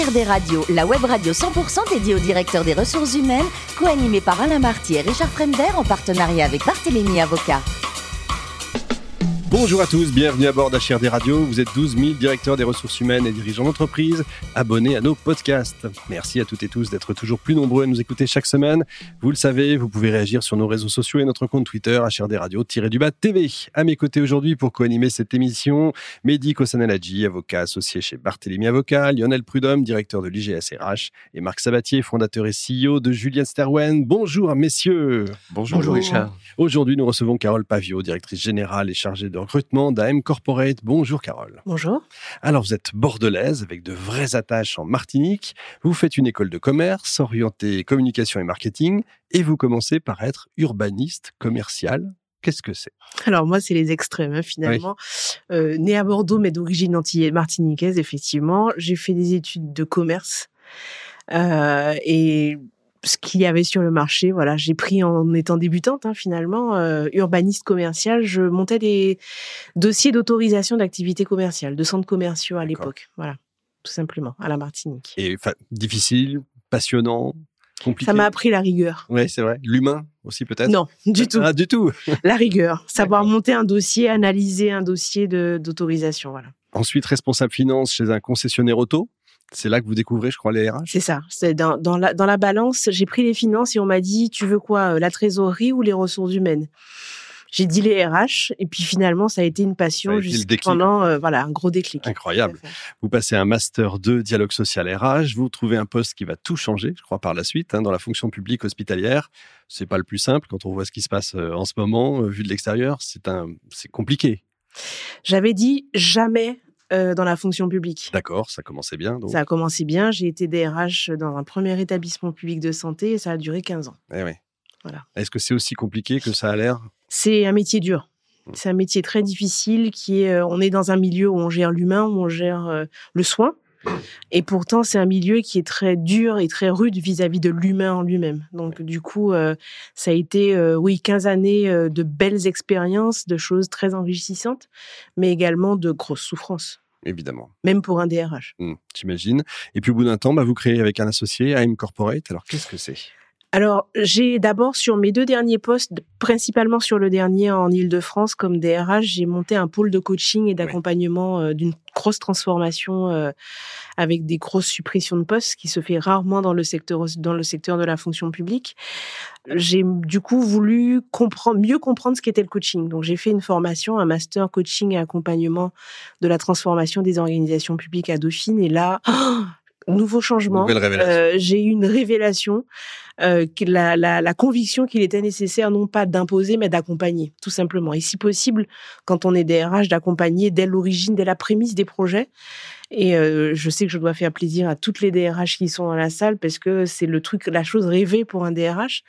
HRD Radio, la web radio 100% dédiée au directeur des ressources humaines, co-animée par Alain Marty et Richard Fremder en partenariat avec Barthélémy Avocat. Bonjour à tous, bienvenue à bord d'HRD Radio. Vous êtes 12 000 directeurs des ressources humaines et dirigeants d'entreprise abonnés à nos podcasts. Merci à toutes et tous d'être toujours plus nombreux à nous écouter chaque semaine. Vous le savez, vous pouvez réagir sur nos réseaux sociaux et notre compte Twitter HRD Radio-du-bas TV. À mes côtés aujourd'hui pour co-animer cette émission, Mehdi Kosanelladji, avocat associé chez Barthélémy Avocat, Lionel Prudhomme, directeur de l'IGSRH et Marc Sabatier, fondateur et CEO de Julien Sterwen. Bonjour messieurs. Bonjour, Bonjour Richard. Aujourd'hui, nous recevons Carole Pavio, directrice générale et chargée de recrutement d'AM Corporate. Bonjour Carole. Bonjour. Alors vous êtes bordelaise avec de vraies attaches en Martinique. Vous faites une école de commerce orientée communication et marketing et vous commencez par être urbaniste commercial. Qu'est-ce que c'est? Alors moi, c'est les extrêmes hein, finalement. Euh, né à Bordeaux, mais d'origine antillaise martiniquaise, effectivement. J'ai fait des études de commerce euh, et ce qu'il y avait sur le marché. Voilà, j'ai pris en étant débutante hein, finalement, euh, urbaniste commercial. Je montais des dossiers d'autorisation d'activités commerciales, de centres commerciaux à l'époque. Voilà, tout simplement à la Martinique. Et difficile, passionnant. Compliqué? Ça m'a appris la rigueur. Oui, c'est vrai. L'humain aussi peut-être? Non, du tout. Ah, du tout. la rigueur, savoir monter un dossier, analyser un dossier d'autorisation, voilà. Ensuite, responsable finance chez un concessionnaire auto. C'est là que vous découvrez, je crois, les RH C'est ça. C'est dans, dans, la, dans la balance, j'ai pris les finances et on m'a dit, tu veux quoi, euh, la trésorerie ou les ressources humaines? J'ai dit les RH et puis finalement ça a été une passion jusqu'à pendant euh, voilà un gros déclic. Incroyable. Vous passez un master 2 dialogue social RH, vous trouvez un poste qui va tout changer, je crois par la suite hein, dans la fonction publique hospitalière. C'est pas le plus simple quand on voit ce qui se passe euh, en ce moment vu de l'extérieur, c'est un c'est compliqué. J'avais dit jamais euh, dans la fonction publique. D'accord, ça commençait bien. Donc. Ça a commencé bien. J'ai été DRH dans un premier établissement public de santé et ça a duré 15 ans. Eh oui. Voilà. Est-ce que c'est aussi compliqué que ça a l'air? C'est un métier dur. Hmm. C'est un métier très difficile qui est. Euh, on est dans un milieu où on gère l'humain, où on gère euh, le soin. Et pourtant, c'est un milieu qui est très dur et très rude vis-à-vis de l'humain en lui-même. Donc, du coup, euh, ça a été, euh, oui, 15 années de belles expériences, de choses très enrichissantes, mais également de grosses souffrances. Évidemment. Même pour un DRH. Mmh, j'imagine. Et puis, au bout d'un temps, bah, vous créez avec un associé, AIM Corporate. Alors, qu'est-ce que c'est? Alors, j'ai d'abord sur mes deux derniers postes, principalement sur le dernier en Ile-de-France comme DRH, j'ai monté un pôle de coaching et d'accompagnement euh, d'une grosse transformation euh, avec des grosses suppressions de postes, qui se fait rarement dans le secteur dans le secteur de la fonction publique. J'ai du coup voulu comprendre mieux comprendre ce qu'était le coaching. Donc j'ai fait une formation, un master coaching et accompagnement de la transformation des organisations publiques à Dauphine. Et là, nouveau changement. Euh, j'ai eu une révélation, euh, la, la, la, conviction qu'il était nécessaire non pas d'imposer, mais d'accompagner, tout simplement. Et si possible, quand on est DRH, d'accompagner dès l'origine, dès la prémisse des projets. Et euh, je sais que je dois faire plaisir à toutes les DRH qui sont dans la salle parce que c'est le truc, la chose rêvée pour un DRH.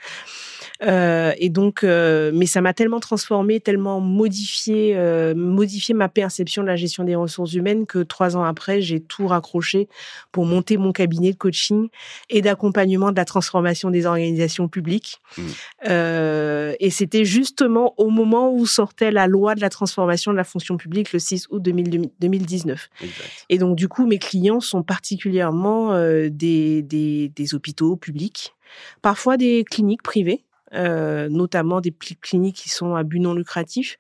Euh, et donc, euh, mais ça m'a tellement transformé, tellement modifié, euh, modifié ma perception de la gestion des ressources humaines que trois ans après, j'ai tout raccroché pour monter mon cabinet de coaching et d'accompagnement de la transformation des organisations publiques. Mmh. Euh, et c'était justement au moment où sortait la loi de la transformation de la fonction publique le 6 août 2019. Et donc, du coup, mes clients sont particulièrement euh, des, des, des hôpitaux publics, parfois des cliniques privées euh, notamment des cliniques qui sont à but non lucratif,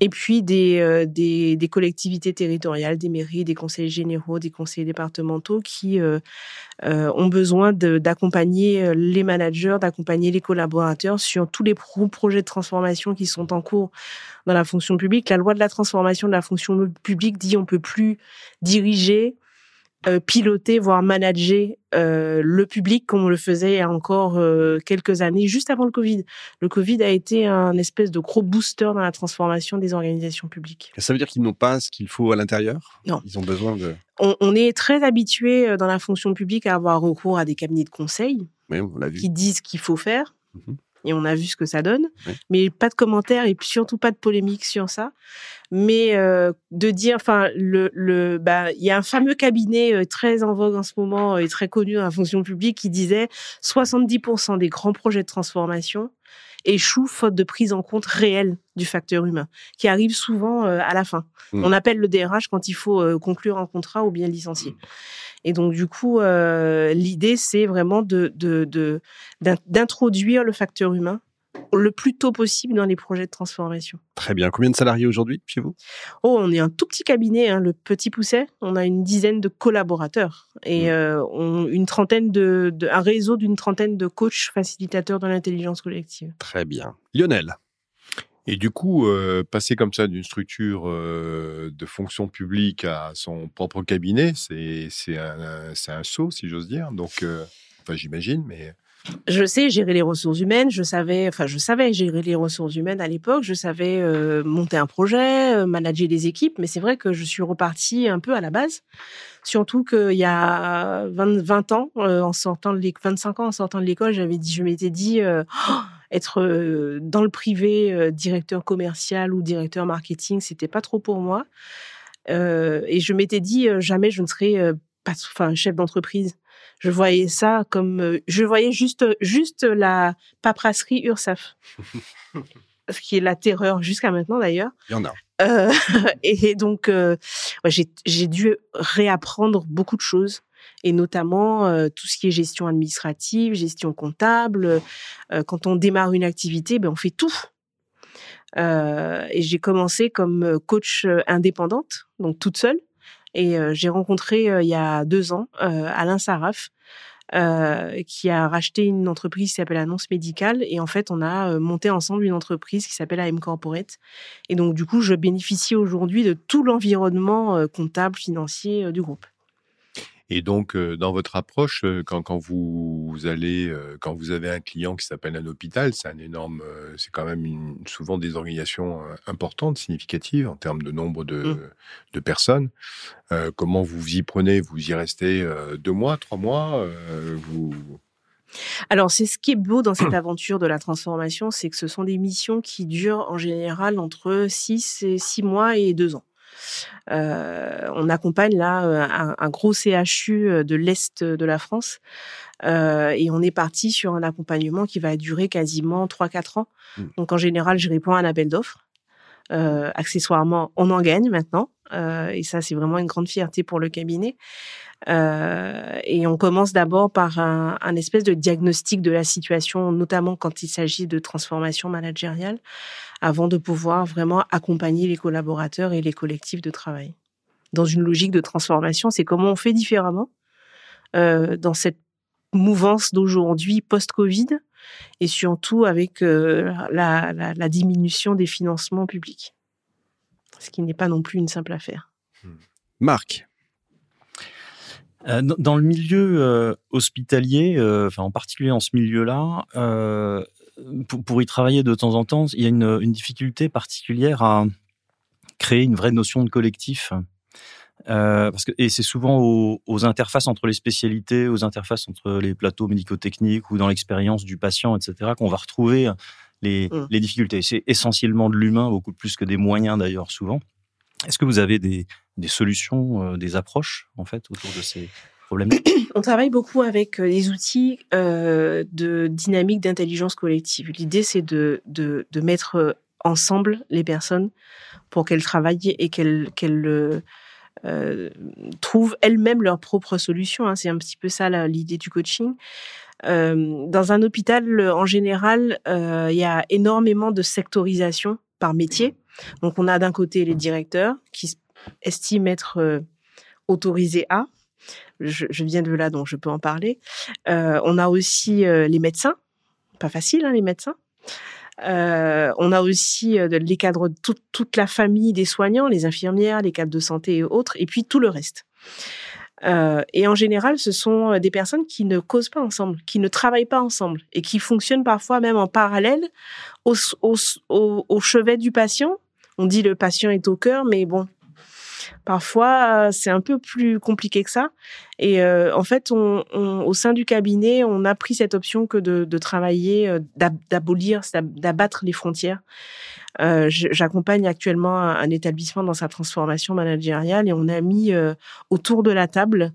et puis des, euh, des, des, collectivités territoriales, des mairies, des conseils généraux, des conseils départementaux qui euh, euh ont besoin d'accompagner les managers, d'accompagner les collaborateurs sur tous les projets de transformation qui sont en cours dans la fonction publique. La loi de la transformation de la fonction publique dit on peut plus diriger, euh, piloter, voire manager euh, le public comme on le faisait il y a encore euh, quelques années, juste avant le Covid. Le Covid a été un espèce de gros booster dans la transformation des organisations publiques. Ça veut dire qu'ils n'ont pas ce qu'il faut à l'intérieur? Non. Ils ont besoin de... On, on est très habitué dans la fonction publique à avoir recours à des cabinets de conseil oui, on vu. qui disent ce qu'il faut faire. Mhm et on a vu ce que ça donne. Mais pas de commentaires et surtout pas de polémique sur ça. Mais euh, de dire, enfin, le, le, bah, il y a un fameux cabinet euh, très en vogue en ce moment euh, et très connu dans la fonction publique qui disait 70% des grands projets de transformation échouent faute de prise en compte réelle du facteur humain, qui arrive souvent à la fin. Mmh. On appelle le DRH quand il faut conclure un contrat ou bien licencier. Mmh. Et donc, du coup, l'idée, c'est vraiment d'introduire de, le facteur humain le plus tôt possible dans les projets de transformation. Très bien. Combien de salariés aujourd'hui chez vous? Oh, on est un tout petit cabinet, hein, le Petit Pousset. On a une dizaine de collaborateurs et mmh. euh, on, une trentaine de, un réseau d'une trentaine de coachs facilitateurs de l'intelligence collective. Très bien. Lionel? Et du coup, euh, passer comme ça d'une structure euh, de fonction publique à son propre cabinet, c'est un, un saut, si j'ose dire. Donc, enfin, j'imagine, mais je sais gérer les ressources humaines, je savais, enfin, je savais gérer les ressources humaines à l'époque, je savais euh, monter un projet, euh, manager des équipes, mais c'est vrai que je suis repartie un peu à la base. Surtout qu'il y a 20, ans, euh, en sortant de 25 ans en sortant de l'école, j'avais dit, je m'étais dit, oh, être dans le privé, directeur commercial ou directeur marketing, c'était pas trop pour moi. et je m'étais dit, jamais je ne serais pas, enfin, chef d'entreprise je voyais ça comme, euh, je voyais juste, juste la paperasserie URSAF. ce qui est la terreur jusqu'à maintenant d'ailleurs. Il y en a. Euh, et donc, euh, j'ai dû réapprendre beaucoup de choses, et notamment tout ce qui est gestion administrative, gestion comptable. quand on démarre une activité, ben, on fait tout. et j'ai commencé comme coach indépendante, donc toute seule. Et j'ai rencontré il y a deux ans Alain Saraf, qui a racheté une entreprise qui s'appelle Annonce Médicale. Et en fait, on a monté ensemble une entreprise qui s'appelle AM Corporate. Et donc, du coup, je bénéficie aujourd'hui de tout l'environnement comptable, financier du groupe. Et donc, euh, dans votre approche, euh, quand, quand vous allez, euh, quand vous avez un client qui s'appelle un hôpital, c'est un énorme, c'est quand même une, souvent des organisations importantes, significatives en termes de nombre de, mmh. de personnes. comment vous y prenez? Vous y restez deux mois, trois mois vous... Alors, c'est ce qui est beau dans cette aventure de la transformation, c'est que ce sont des missions qui durent en général entre six et six mois et deux ans. Euh, on accompagne là euh, un, gros CHU euh, de l'Est de la France. et on est parti sur un accompagnement qui va durer quasiment 3-4 ans. Mmh. Donc en général, je réponds à un appel d'offres. accessoirement, on en gagne maintenant. et ça, c'est vraiment une grande fierté pour le cabinet. et on commence d'abord par un, un, espèce de diagnostic de la situation, notamment quand il s'agit de transformation managériale, avant de pouvoir vraiment accompagner les collaborateurs et les collectifs de travail. Dans une logique de transformation, c'est comment on fait différemment euh, dans cette mouvance d'aujourd'hui post-Covid et surtout avec euh, la, la, diminution des financements publics, ce qui n'est pas non plus une simple affaire. Hmm. Marc, euh, dans le milieu hospitalier, enfin en particulier en ce milieu-là, pour, y travailler de temps en temps, il y a une, difficulté particulière à créer une vraie notion de collectif. Euh, parce que, et c'est souvent aux, interfaces entre les spécialités, aux interfaces entre les plateaux médico-techniques ou dans l'expérience du patient, etc., qu'on va retrouver les, mmh. les difficultés. C'est essentiellement de l'humain, beaucoup plus que des moyens d'ailleurs, souvent. Est-ce que vous avez des, des solutions, euh, des approches, en fait, autour de ces, On travaille beaucoup avec euh, les outils euh, de dynamique d'intelligence collective. L'idée, c'est de, de, mettre euh, ensemble les personnes pour qu'elles travaillent et qu'elles trouvent elles-mêmes leurs propres solutions. Hein. C'est un petit peu ça l'idée du coaching. dans un hôpital, en général, il y a énormément de sectorisation par métier. Donc, on a d'un côté les directeurs qui estiment être autorisés à, je, viens de là, donc je peux en parler. Euh, on a aussi euh, les médecins, pas facile, hein, les médecins. Euh, on a aussi les cadres, toute, la famille des soignants, les infirmières, les cadres de santé et autres, et puis tout le reste. et en général, ce sont des personnes qui ne causent pas ensemble, qui ne travaillent pas ensemble et qui fonctionnent parfois même en parallèle au, au chevet du patient. On dit le patient est au cœur, mais bon, Parfois, c'est un peu plus compliqué que ça. Et euh, en fait, on, au sein du cabinet, on a pris cette option que de, de travailler, euh, d'abolir, d'abattre les frontières. Euh, J'accompagne actuellement un, établissement dans sa transformation managériale et on a mis euh, autour de la table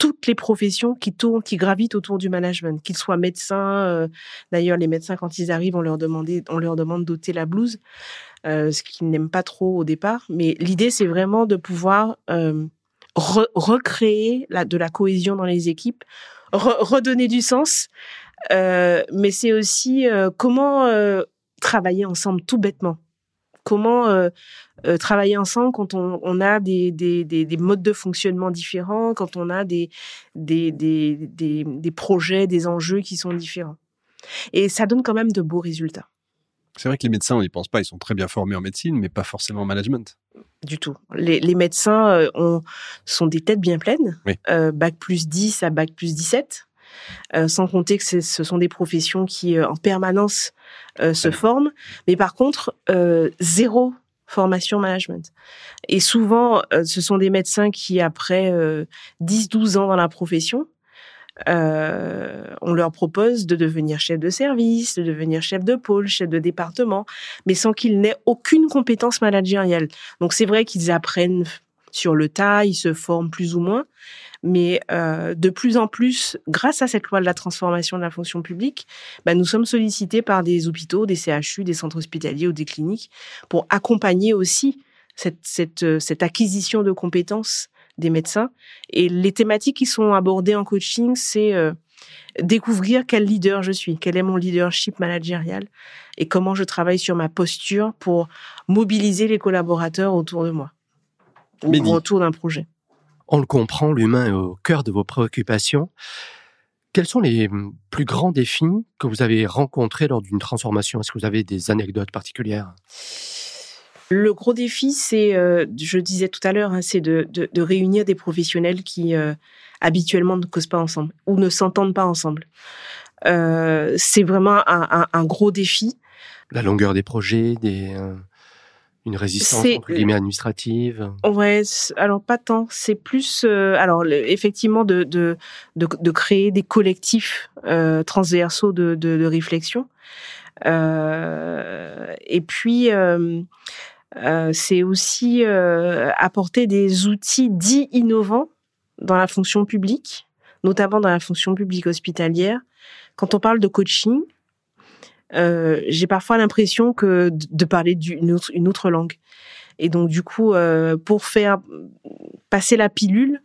toutes les professions qui tournent, qui gravitent autour du management, qu'ils soient médecins. Euh, d'ailleurs, les médecins, quand ils arrivent, on leur, demandait, on leur demande d'ôter la blouse, euh, ce qu'ils n'aiment pas trop au départ. Mais l'idée, c'est vraiment de pouvoir euh, recréer la, de la cohésion dans les équipes, redonner du sens. mais c'est aussi comment travailler ensemble tout bêtement. Comment euh, travailler ensemble quand on, on a des, des, des, des, modes de fonctionnement différents, quand on a des, des, des, des, projets, des enjeux qui sont différents. Et ça donne quand même de beaux résultats. C'est vrai que les médecins, on n'y pense pas, ils sont très bien formés en médecine, mais pas forcément en management. Du tout. Les, les médecins euh, ont, sont des têtes bien pleines, euh, bac plus 10 à bac plus 17. Euh, sans compter que ce sont des professions qui euh, en permanence euh, se forment, mais par contre zéro formation management. Et souvent, ce sont des médecins qui, après 10-12 euh, ans dans la profession, euh, on leur propose de devenir chef de service, de devenir chef de pôle, chef de département, mais sans qu'ils n'aient aucune compétence managériale. Donc c'est vrai qu'ils apprennent sur le tas, ils se forment plus ou moins, mais euh, de plus en plus, grâce à cette loi de la transformation de la fonction publique, bah, nous sommes sollicités par des hôpitaux, des CHU, des centres hospitaliers ou des cliniques pour accompagner aussi cette, cette, euh, cette acquisition de compétences des médecins. Et les thématiques qui sont abordées en coaching, c'est euh, découvrir quel leader je suis, quel est mon leadership managérial et comment je travaille sur ma posture pour mobiliser les collaborateurs autour de moi ou autour d'un projet. On le comprend, l'humain est au cœur de vos préoccupations. Quels sont les hum, plus grands défis que vous avez rencontrés lors d'une transformation? Est-ce que vous avez des anecdotes particulières? Le gros défi, c'est, euh, je disais tout à l'heure, hein, c'est de, réunir des professionnels qui euh, habituellement ne causent pas ensemble ou ne s'entendent pas ensemble. Euh, c'est vraiment un, gros défi. La longueur des projets, des une résistance entre guillemets administrative Ouais, alors pas tant. C'est plus, euh, alors effectivement, de, de, de, créer des collectifs euh, transversaux de, de, réflexion. Euh, et puis, c'est aussi apporter des outils dits innovants dans la fonction publique, notamment dans la fonction publique hospitalière. Quand on parle de coaching, euh, j'ai parfois l'impression que de parler d'une autre, une autre langue. Et donc du coup, euh, pour faire passer la pilule,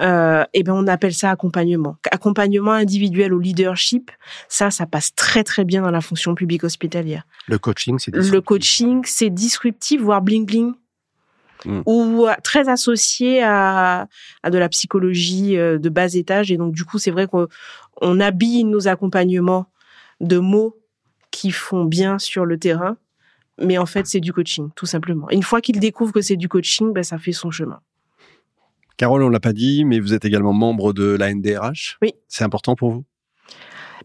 euh, eh ben on appelle ça accompagnement. Accompagnement individuel au leadership, ça, ça passe très très bien dans la fonction publique hospitalière. Le coaching, c'est le coaching, c'est disruptif, voire bling bling. Hmm. ou très associé à, à de la psychologie euh, de bas étage et donc du coup c'est vrai qu'on habille nos accompagnements de mots qui font bien sur le terrain, mais en fait, c'est du coaching, tout simplement. Une fois qu'il découvre que c'est du coaching, ben, ça fait son chemin. Carole, on l'a pas dit, mais vous êtes également membre de la NDRH. Oui. C'est important pour vous?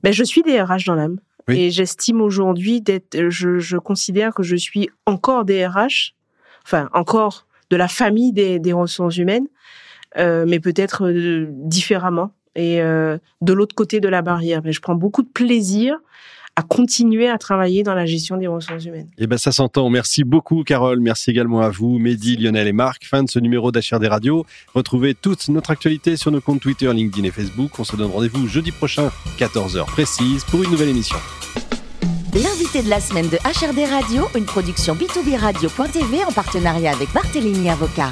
Ben, Je suis DRH dans l'âme. Et j'estime aujourd'hui d'être, je, considère que je suis encore DRH, enfin, encore de la famille des, ressources humaines, euh, mais peut-être euh, différemment et euh, de l'autre côté de la barrière. Mais je prends beaucoup de plaisir à continuer à travailler dans la gestion des ressources humaines. Eh ben ça s'entend. Merci beaucoup Carole. Merci également à vous, Mehdi, Lionel et Marc. Fin de ce numéro d'HRD Radio. Retrouvez toute notre actualité sur nos comptes Twitter, LinkedIn et Facebook. On se donne rendez-vous jeudi prochain, 14h précise, pour une nouvelle émission. L'invité de la semaine de HRD Radio, une production B2B Radio.tv en partenariat avec Barthélémy Avocat.